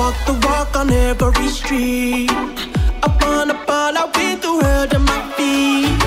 Walk the walk on every street. I wanna fall out with the world at my feet.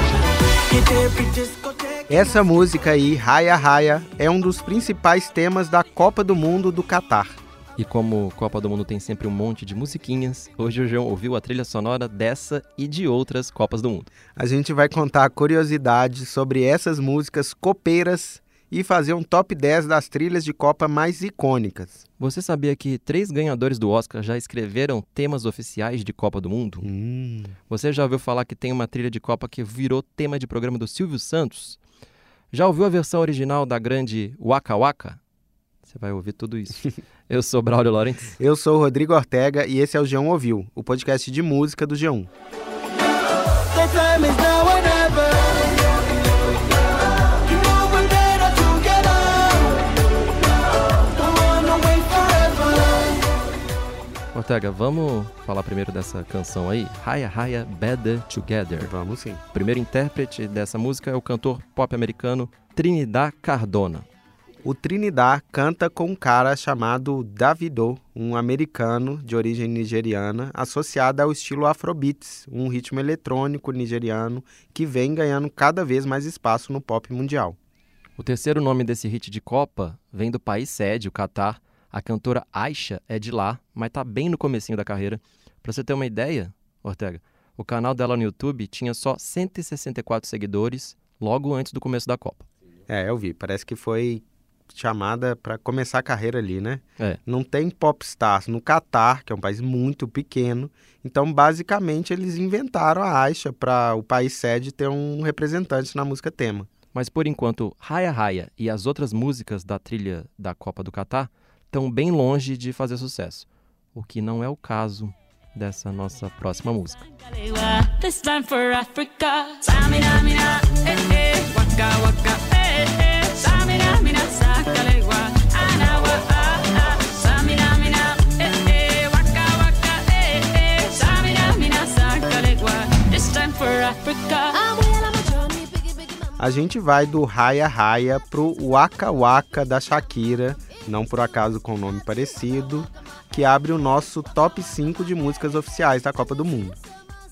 Hit every discotheque. Essa música aí, Raya Raya, é um dos principais temas da Copa do Mundo do Catar. E como Copa do Mundo tem sempre um monte de musiquinhas, hoje o João ouviu a trilha sonora dessa e de outras Copas do Mundo. A gente vai contar curiosidades sobre essas músicas copeiras e fazer um top 10 das trilhas de Copa mais icônicas. Você sabia que três ganhadores do Oscar já escreveram temas oficiais de Copa do Mundo? Hum, Você já ouviu falar que tem uma trilha de Copa que virou tema de programa do Silvio Santos? Já ouviu a versão original da grande Waka Waka? Você vai ouvir tudo isso. Eu sou Braulio Lawrence. Eu sou o Rodrigo Ortega e esse é o G1 Ouviu, o podcast de música do G1. The time is now or never. You know we're better together. Don't wanna wait forever. Ortega, vamos falar primeiro dessa canção aí? Raya Raya Better Together. Vamos sim. O primeiro intérprete dessa música é o cantor pop americano Trinidad Cardona. O Trinidad canta com um cara chamado Davido, um americano de origem nigeriana, associado ao estilo Afrobeats, um ritmo eletrônico nigeriano que vem ganhando cada vez mais espaço no pop mundial. O terceiro nome desse hit de Copa vem do país sede, o Catar. A cantora Aisha é de lá, mas tá bem no comecinho da carreira. Pra você ter uma ideia, Ortega, o canal dela no YouTube tinha só 164 seguidores logo antes do começo da Copa. É, eu vi, parece que foi chamada para começar a carreira ali, né? É. Não tem popstars no Catar, que é um país muito pequeno. Então, basicamente, eles inventaram a Aisha para o país sede ter um representante na música tema. Mas por enquanto, Raya Raya e as outras músicas da trilha da Copa do Catar estão bem longe de fazer sucesso, o que não é o caso dessa nossa próxima música. This time for Africa. Samina, mina, eh, eh. Waka, waka, eh, eh. A gente vai do Raya Raya pro Waka Waka da Shakira, não por acaso com nome parecido, que abre o nosso top 5 de músicas oficiais da Copa do Mundo.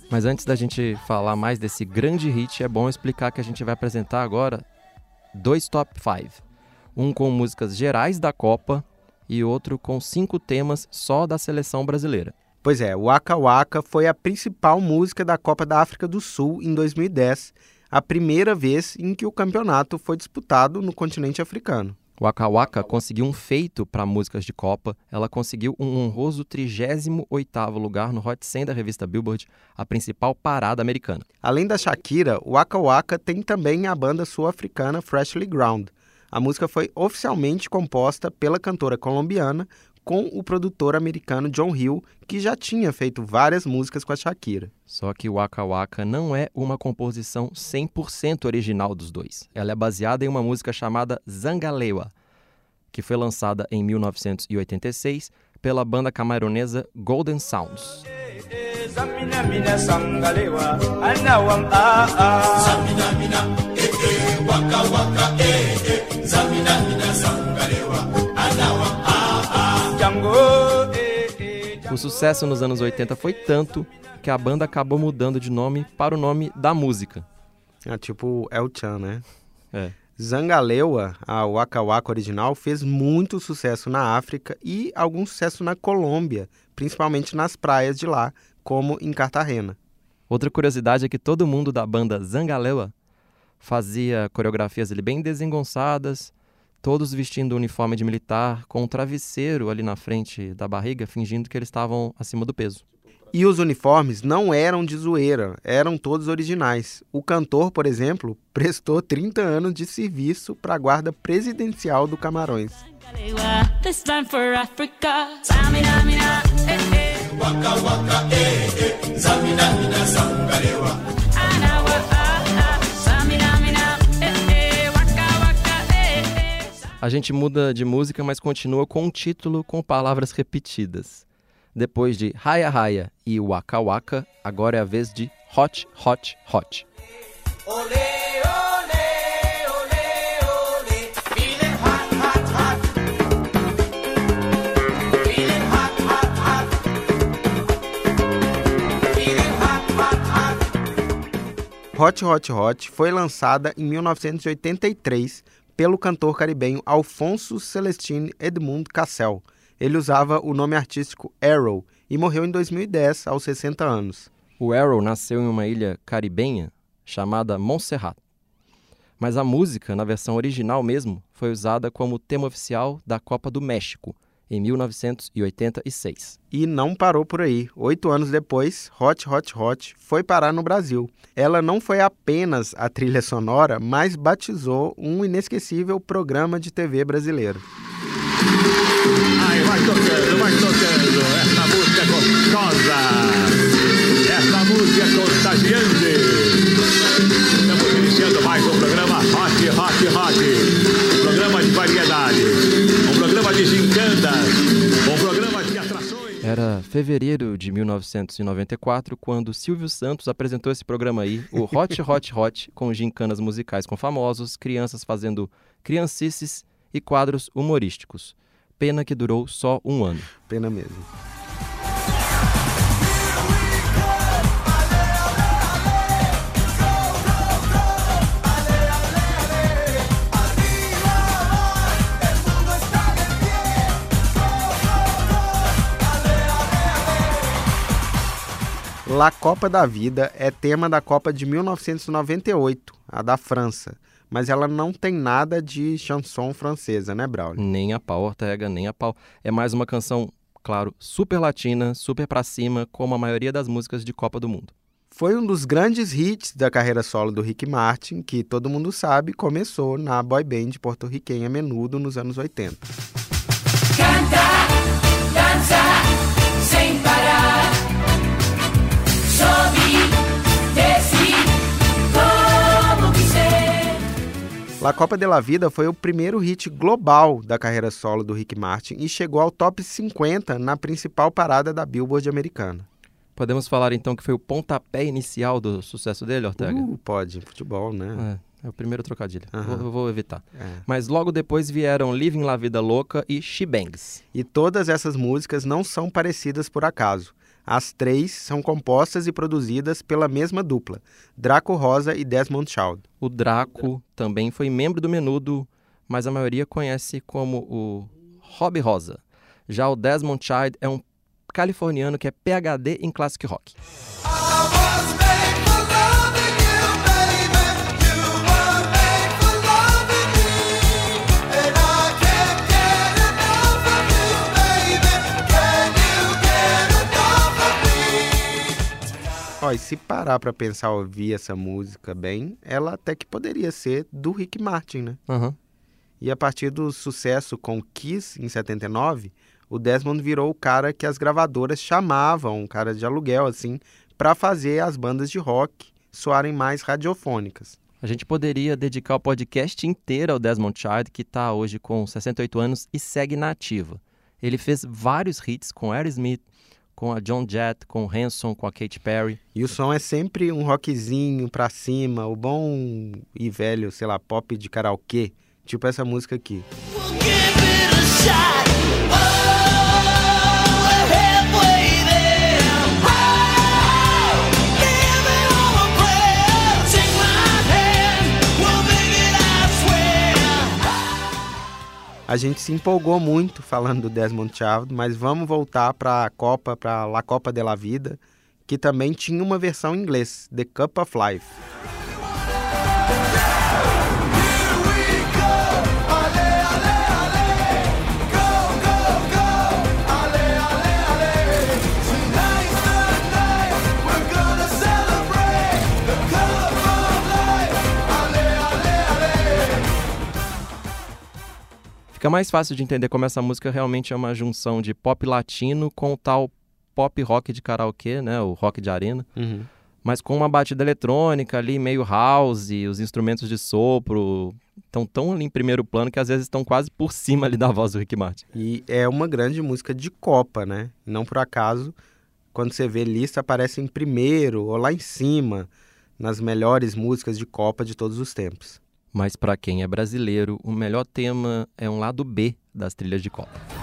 Mas antes da gente falar mais desse grande hit, é bom explicar que a gente vai apresentar agora dois top 5. Um com músicas gerais da Copa e outro com cinco temas só da seleção brasileira. Pois é, Waka Waka foi a principal música da Copa da África do Sul em 2010, a primeira vez em que o campeonato foi disputado no continente africano. Waka Waka conseguiu um feito para músicas de Copa. Ela conseguiu um honroso 38º lugar no Hot 100 da revista Billboard, a principal parada americana. Além da Shakira, o Waka Waka tem também a banda sul-africana Freshly Ground. A música foi oficialmente composta pela cantora colombiana com o produtor americano John Hill, que já tinha feito várias músicas com a Shakira. Só que Waka Waka não é uma composição 100% original dos dois. Ela é baseada em uma música chamada Zangalewa, que foi lançada em 1986 pela banda camaronesa Golden Sounds. O sucesso nos anos 80 foi tanto que a banda acabou mudando de nome para o nome da música. É tipo El Chan, né? É. Zangalewa, a Waka Waka original, fez muito sucesso na África e algum sucesso na Colômbia, principalmente nas praias de lá, como em Cartagena. Outra curiosidade é que todo mundo da banda Zangalewa fazia coreografias ali bem desengonçadas, todos vestindo uniforme de militar, com um travesseiro ali na frente da barriga, fingindo que eles estavam acima do peso. E os uniformes não eram de zoeira, eram todos originais. O cantor, por exemplo, prestou 30 anos de serviço para a guarda presidencial do Camarões. A gente muda de música, mas continua com um título com palavras repetidas. Depois de Raya Raya e Waka Waka, agora é a vez de Hot, Hot, Hot. Hot Hot Hot foi lançada em 1983 pelo cantor caribenho Alfonso Celestine Edmund Cassel. Ele usava o nome artístico Arrow e morreu em 2010, aos 60 anos. O Arrow nasceu em uma ilha caribenha chamada Montserrat. Mas a música, na versão original mesmo, foi usada como tema oficial da Copa do México, em 1986. E não parou por aí. Oito anos depois, Hot Hot Hot foi parar no Brasil. Ela não foi apenas a trilha sonora, mas batizou um inesquecível programa de TV brasileiro. Aí vai tocando, vai tocando. Fevereiro de 1994 quando Silvio Santos apresentou esse programa aí, o Hot Hot Hot, com gincanas musicais com famosos, crianças fazendo criancices e quadros humorísticos. Pena que durou só um ano. Pena mesmo. La Copa da Vida é tema da Copa de 1998, a da França. Mas ela não tem nada de chanson francesa, né, Braulio? Nem a pau, Ortega, nem a pau. É mais uma canção, claro, super latina, super pra cima, como a maioria das músicas de Copa do Mundo. Foi um dos grandes hits da carreira solo do Rick Martin, que todo mundo sabe começou na boy band porto-riquenha Menudo nos anos 80. La Copa de la Vida foi o primeiro hit global da carreira solo do Rick Martin e chegou ao top 50 na principal parada da Billboard americana. Podemos falar então que foi o pontapé inicial do sucesso dele, Ortega? Uh, pode, futebol, né? É, é o primeiro trocadilho. Aham. Vou, vou evitar. É. Mas logo depois vieram Living La Vida Louca e She Bangs. E todas essas músicas não são parecidas por acaso. As três são compostas e produzidas pela mesma dupla, Draco Rosa e Desmond Child. O Draco também foi membro do Menudo, mas a maioria conhece como o Rob Rosa. Já o Desmond Child é um californiano que é PhD em classic rock. Ó, e se parar pra pensar ouvir essa música bem, ela até que poderia ser do Rick Martin, né? Aham. E a partir do sucesso com Kiss em 79, o Desmond virou o cara que as gravadoras chamavam, um cara de aluguel assim, pra fazer as bandas de rock soarem mais radiofônicas. A gente poderia dedicar o podcast inteiro ao Desmond Child, que está hoje com 68 anos e segue na ativa. Ele fez vários hits com Aerosmith, com a John Jett, com o Hanson, com a Katy Perry. E o som é sempre um rockzinho pra cima, o bom e velho, sei lá, pop de karaokê, tipo essa música aqui. A gente se empolgou muito falando do Desmond Child, mas vamos voltar para a Copa, para La Copa de la Vida, que também tinha uma versão em inglês, The Cup of Life. Fica mais fácil de entender como essa música realmente é uma junção de pop latino com o tal pop rock de karaokê, né? O rock de arena. Uhum. Mas com uma batida eletrônica ali, meio house, os instrumentos de sopro estão tão ali em primeiro plano que às vezes estão quase por cima ali da voz do Rick Martin. E é uma grande música de Copa, né? Não por acaso, quando você vê lista, aparece em primeiro ou lá em cima, nas melhores músicas de Copa de todos os tempos. Mas para quem é brasileiro, o melhor tema é um lado B das trilhas de Copa.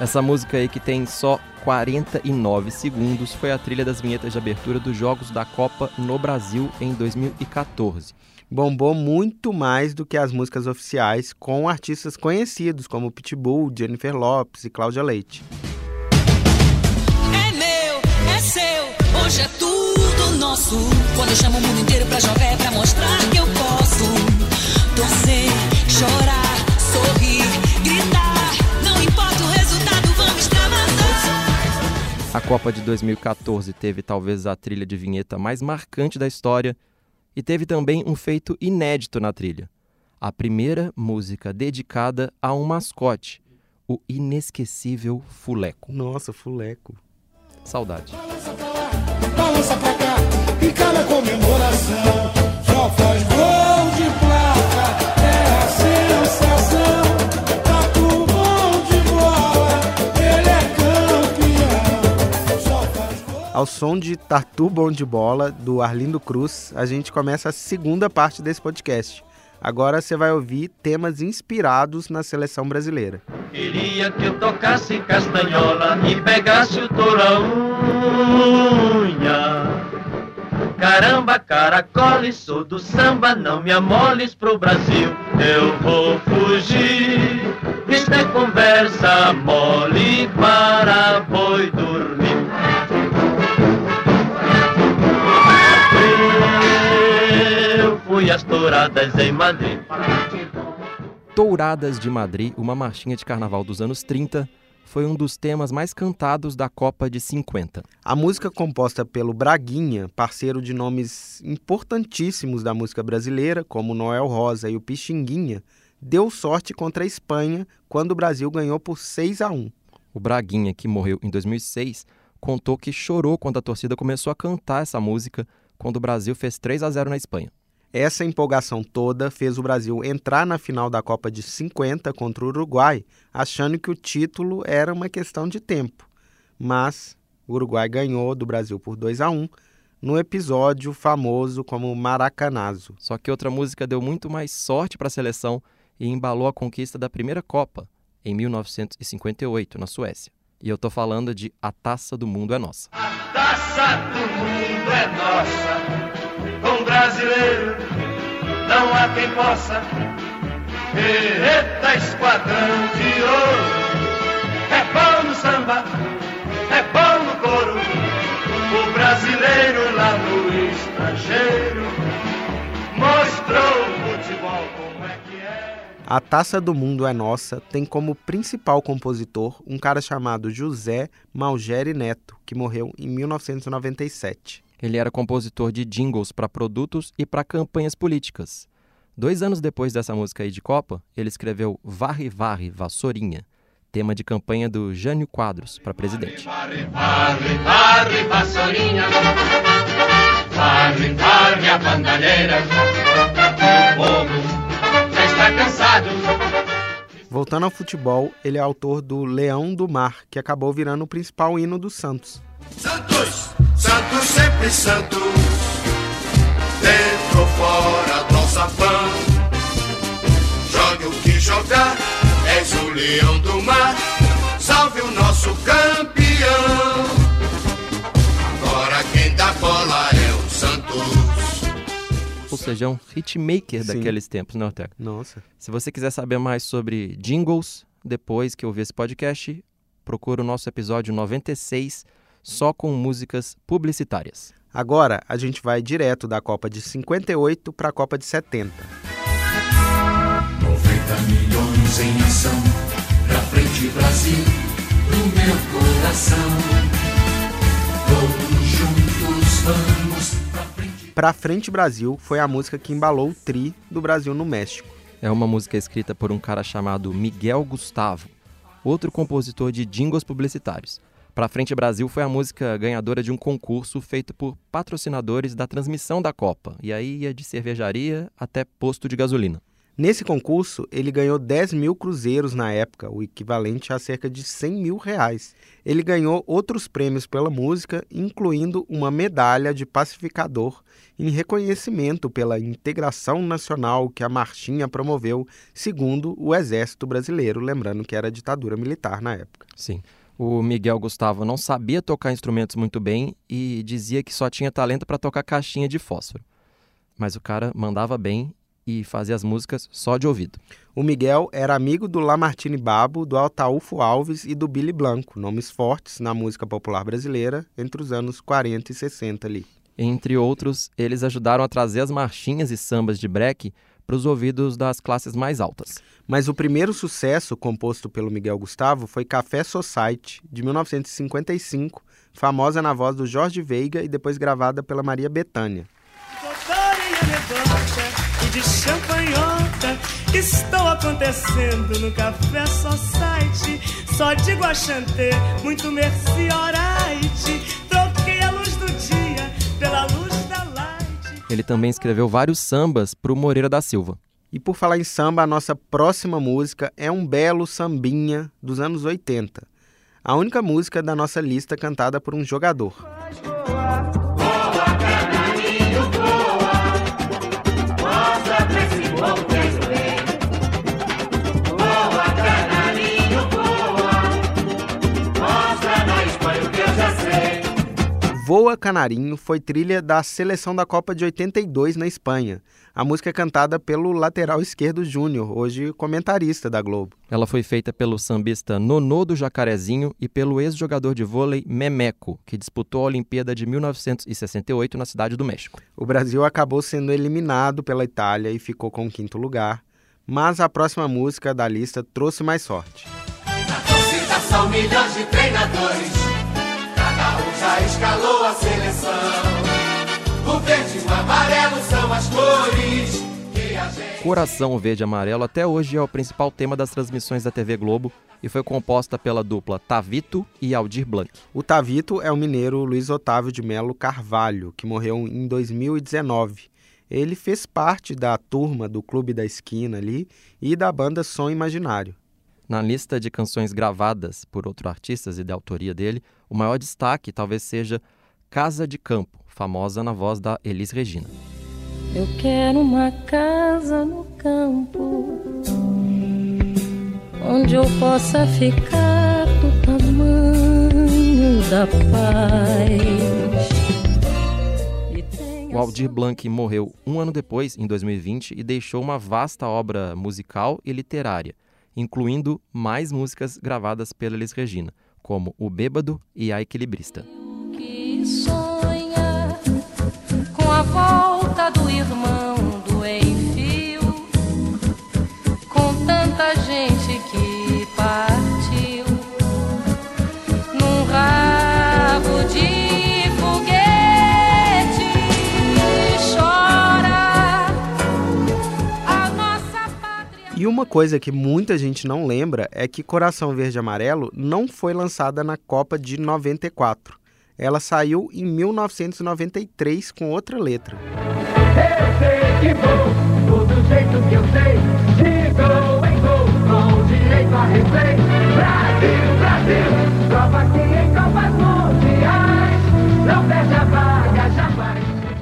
Essa música aí que tem só 49 segundos foi a trilha das vinhetas de abertura dos Jogos da Copa no Brasil em 2014. Bombou muito mais do que as músicas oficiais, com artistas conhecidos como Pitbull, Jennifer Lopes e Cláudia Leite. É meu, é seu, hoje é tudo nosso. Quando eu chamo o mundo inteiro pra jogar é pra mostrar que eu posso. Torcer, A Copa de 2014 teve talvez a trilha de vinheta mais marcante da história e teve também um feito inédito na trilha. A primeira música dedicada a um mascote, o inesquecível Fuleco. Nossa, fuleco. Saudade. Balança pra cá, e cada comemoração Ao som de Tatu Bom de Bola, do Arlindo Cruz, a gente começa a segunda parte desse podcast. Agora você vai ouvir temas inspirados na seleção brasileira. Queria que eu tocasse castanhola e pegasse o touro à unha. Caramba, caracole, sou do samba, não me amoles pro Brasil. Eu vou fugir. Isto é conversa mole para boi dormir. Às touradas em Madrid. Touradas de Madrid, uma marchinha de carnaval dos anos 30, foi um dos temas mais cantados da Copa de 50. A música composta pelo Braguinha, parceiro de nomes importantíssimos da música brasileira, como Noel Rosa e o Pixinguinha, deu sorte contra a Espanha quando o Brasil ganhou por 6 a 1. O Braguinha, que morreu em 2006, contou que chorou quando a torcida começou a cantar essa música quando o Brasil fez 3 a 0 na Espanha. Essa empolgação toda fez o Brasil entrar na final da Copa de 50 contra o Uruguai, achando que o título era uma questão de tempo. Mas o Uruguai ganhou do Brasil por 2 a 1 no episódio famoso como Maracanazo. Só que outra música deu muito mais sorte para a seleção e embalou a conquista da primeira Copa, em 1958, na Suécia. E eu tô falando de A Taça do Mundo é Nossa. A taça do mundo é nossa. Brasileiro não há quem possa. Eita, esquadrão de ouro. É bom no samba, é bom no couro. O brasileiro lá no estrangeiro mostrou o futebol como é que é. A Taça do Mundo é Nossa tem como principal compositor um cara chamado José Malgeri Neto, que morreu em 1997. Ele era compositor de jingles para produtos e para campanhas políticas. Dois anos depois dessa música aí de Copa, ele escreveu Varre Varre Vassourinha, tema de campanha do Jânio Quadros para presidente. Varre, varre, varre, vassourinha. Varre, varre a bandalheira. O povo já está cansado. Voltando ao futebol, ele é autor do Leão do Mar, que acabou virando o principal hino do Santos. Santos, Santos sempre Santos. Dentro ou fora do sapão. Jogue o que jogar, és o leão do mar. Salve o nosso campeão. Agora quem dá bola é o Santos. Ou seja, é um hitmaker Sim. daqueles tempos, né, Ortega? Nossa. Se você quiser saber mais sobre jingles, depois que ouvir esse podcast, procura o nosso episódio 96, só com músicas publicitárias. Agora a gente vai direto da Copa de 58 para a Copa de 70. 90 milhões em ação. Pra frente, Brasil, no meu coração. Todos juntos vamos pra frente. Pra Frente Brasil foi a música que embalou o tri do Brasil no México. É uma música escrita por um cara chamado Miguel Gustavo, outro compositor de jingles publicitários. Pra Frente Brasil foi a música ganhadora de um concurso feito por patrocinadores da transmissão da Copa. E aí ia de cervejaria até posto de gasolina. Nesse concurso, ele ganhou 10 mil cruzeiros na época, o equivalente a cerca de 100 mil reais. Ele ganhou outros prêmios pela música, incluindo uma medalha de pacificador em reconhecimento pela integração nacional que a Marchinha promoveu, segundo o Exército Brasileiro, lembrando que era ditadura militar na época. Sim. O Miguel Gustavo não sabia tocar instrumentos muito bem e dizia que só tinha talento para tocar caixinha de fósforo. Mas o cara mandava bem e fazia as músicas só de ouvido. O Miguel era amigo do Lamartine Babo, do Altaúfo Alves e do Billy Blanco, nomes fortes na música popular brasileira entre os anos 40 e 60 ali. Entre outros, eles ajudaram a trazer as marchinhas e sambas de break para os ouvidos das classes mais altas. Mas o primeiro sucesso composto pelo Miguel Gustavo foi Café Society, de 1955, famosa na voz do Jorge Veiga e depois gravada pela Maria Bethânia. E de champanhota Estou acontecendo no Café Society Só digo a chanter, muito merci alright Ele também escreveu vários sambas para o Moreira da Silva. E por falar em samba, a nossa próxima música é um belo sambinha dos anos 80. A única música da nossa lista cantada por um jogador. Voa Canarinho foi trilha da seleção da Copa de 82 na Espanha. A música é cantada pelo lateral esquerdo Júnior, hoje comentarista da Globo. Ela foi feita pelo sambista Nonô do Jacarezinho e pelo ex-jogador de vôlei Memeco, que disputou a Olimpíada de 1968 na Cidade do México. O Brasil acabou sendo eliminado pela Itália e ficou com o quinto lugar, mas a próxima música da lista trouxe mais sorte. Na torcida são milhões de treinadores, já escalou a seleção. O verde e o amarelo são as cores que a gente. Coração Verde e Amarelo até hoje é o principal tema das transmissões da TV Globo e foi composta pela dupla Tavito e Aldir Blanc. O Tavito é o mineiro Luiz Otávio de Melo Carvalho, que morreu em 2019. Ele fez parte da turma do Clube da Esquina ali e da banda Som Imaginário. Na lista de canções gravadas por outros artistas e da autoria dele, o maior destaque talvez seja Casa de Campo, famosa na voz da Elis Regina. Eu quero uma casa no campo onde eu possa ficar do tamanho da paz. O Aldir Blanc morreu um ano depois, em 2020, e deixou uma vasta obra musical e literária, incluindo mais músicas gravadas pela Elis Regina, como O Bêbado e A Equilibrista. Uma coisa que muita gente não lembra é que Coração Verde Amarelo não foi lançada na Copa de 94. Ela saiu em 1993 com outra letra. Eu sei que vou, do jeito que eu sei.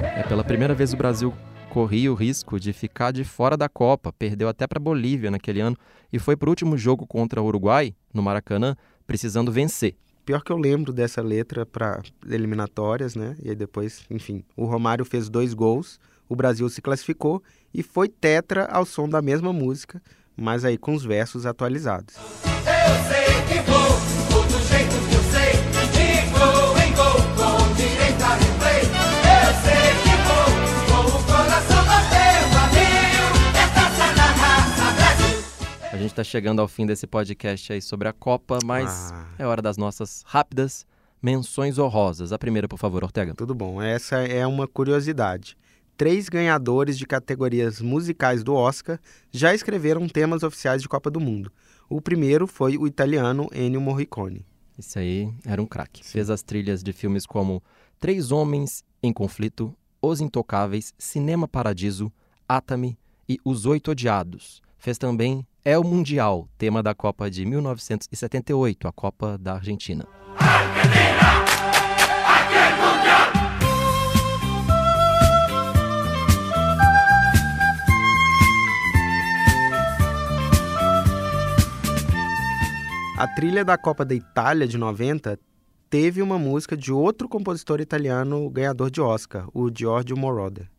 É pela primeira vez o Brasil corria o risco de ficar de fora da Copa, perdeu até para a Bolívia naquele ano e foi para o último jogo contra o Uruguai, no Maracanã, precisando vencer. Pior que eu lembro dessa letra para eliminatórias, né? E aí depois, enfim, o Romário fez dois gols, o Brasil se classificou e foi tetra ao som da mesma música, mas aí com os versos atualizados. Eu sei que vou, gente está chegando ao fim desse podcast aí sobre a Copa, mas Ah. é hora das nossas rápidas menções honrosas. A primeira, por favor, Ortega. Tudo bom, essa é uma curiosidade. Três ganhadores de categorias musicais do Oscar já escreveram temas oficiais de Copa do Mundo. O primeiro foi o italiano Ennio Morricone. Esse aí era um craque. Fez as trilhas de filmes como Três Homens em Conflito, Os Intocáveis, Cinema Paradiso, Atami e Os Oito Odiados. Fez também É o Mundial, tema da Copa de 1978, a Copa da Argentina. A trilha da Copa da Itália de 90 teve uma música de outro compositor italiano ganhador de Oscar, o Giorgio Moroder.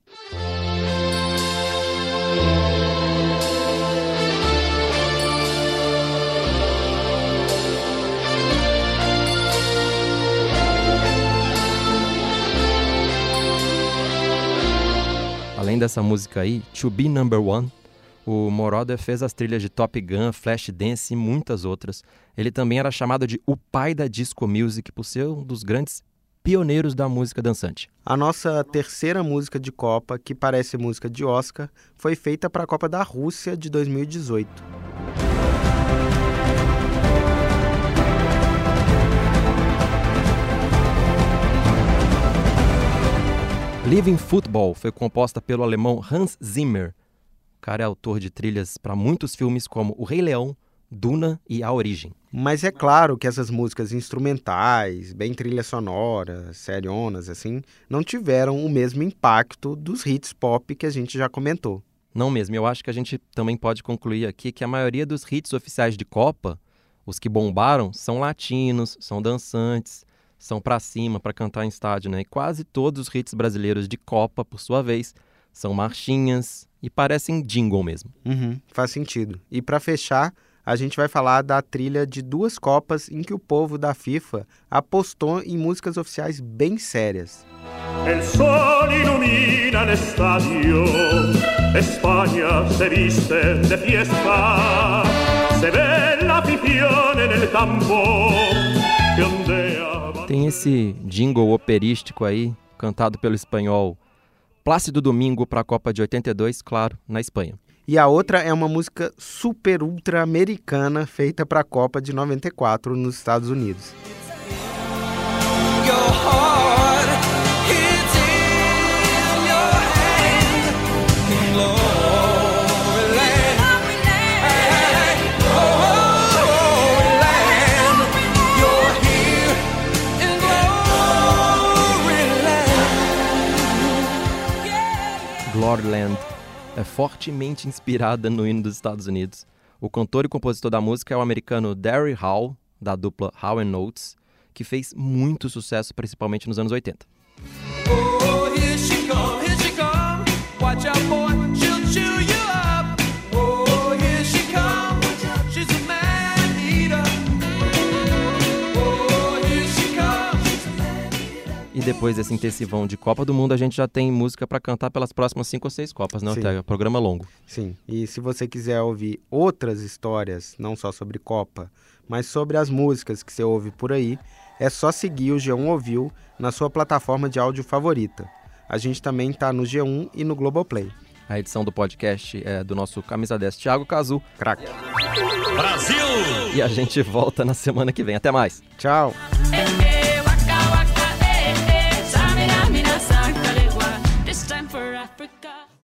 Além dessa música aí, To Be Number One, o Moroder fez as trilhas de Top Gun, Flashdance e muitas outras. Ele também era chamado de o pai da disco music por ser um dos grandes pioneiros da música dançante. A nossa terceira música de Copa, que parece música de Oscar, foi feita para a Copa da Rússia de 2018. Living Football foi composta pelo alemão Hans Zimmer. O cara é autor de trilhas para muitos filmes como O Rei Leão, Duna e A Origem. Mas é claro que essas músicas instrumentais, bem trilhas sonoras, serionas, assim, não tiveram o mesmo impacto dos hits pop que a gente já comentou. Não mesmo, eu acho que a gente também pode concluir aqui que a maioria dos hits oficiais de Copa, os que bombaram, são latinos, são dançantes, são pra cima para cantar em estádio, né? E quase todos os hits brasileiros de Copa, por sua vez, são marchinhas e parecem jingle mesmo. Uhum, faz sentido. E para fechar, a gente vai falar da trilha de duas Copas em que o povo da FIFA apostou em músicas oficiais bem sérias. El sol ilumina el estadio, España se viste de fiesta, se ve la afición en el campo, que ondea. Tem esse jingle operístico aí, cantado pelo espanhol Plácido Domingo para a Copa de 82, claro, na Espanha. E a outra é uma música super ultra americana feita para a Copa de 94 nos Estados Unidos. Glory land. Gloryland é fortemente inspirada no hino dos Estados Unidos. O cantor e compositor da música é o americano Darry Hall, da dupla Hall Notes, que fez muito sucesso principalmente nos anos 80. Depois desse intensivão de Copa do Mundo, a gente já tem música para cantar pelas próximas cinco ou seis Copas, né, Sim. Ortega? Programa longo. Sim, e se você quiser ouvir outras histórias, não só sobre Copa, mas sobre as músicas que você ouve por aí, é só seguir o G1 Ouviu na sua plataforma de áudio favorita. A gente também tá no G1 e no Globoplay. A edição do podcast é do nosso camisa 10 Thiago Cazu. Crack. Brasil! E a gente volta na semana que vem. Até mais. Tchau.